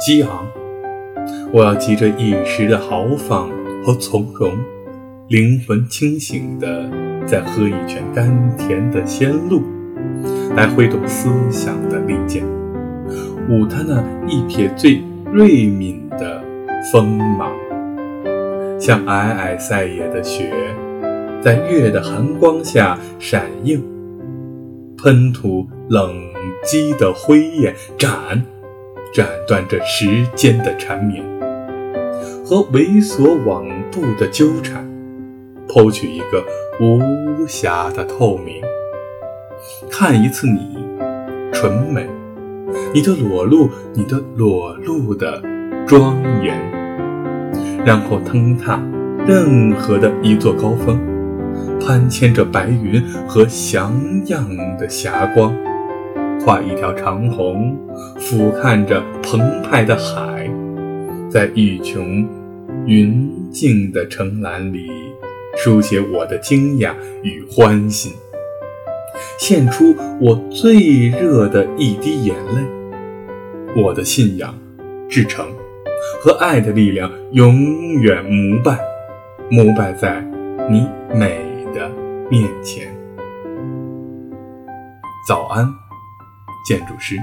激昂。我要急着一时的豪放和从容，灵魂清醒的再喝一泉甘甜的仙露，来挥动思想的利剑，舞他那一撇最锐敏的锋芒，像皑皑塞野的雪，在月的寒光下闪映，喷吐冷激的灰焰，斩，斩断这时间的缠绵。和猥琐往复的纠缠，剖取一个无瑕的透明。看一次你，纯美，你的裸露，你的裸露的庄严，然后腾踏任何的一座高峰，攀牵着白云和祥样的霞光，画一条长虹，俯瞰着澎湃的海，在一穷。云静的城栏里，书写我的惊讶与欢欣，献出我最热的一滴眼泪。我的信仰、至诚和爱的力量，永远膜拜，膜拜在你美的面前。早安，建筑师。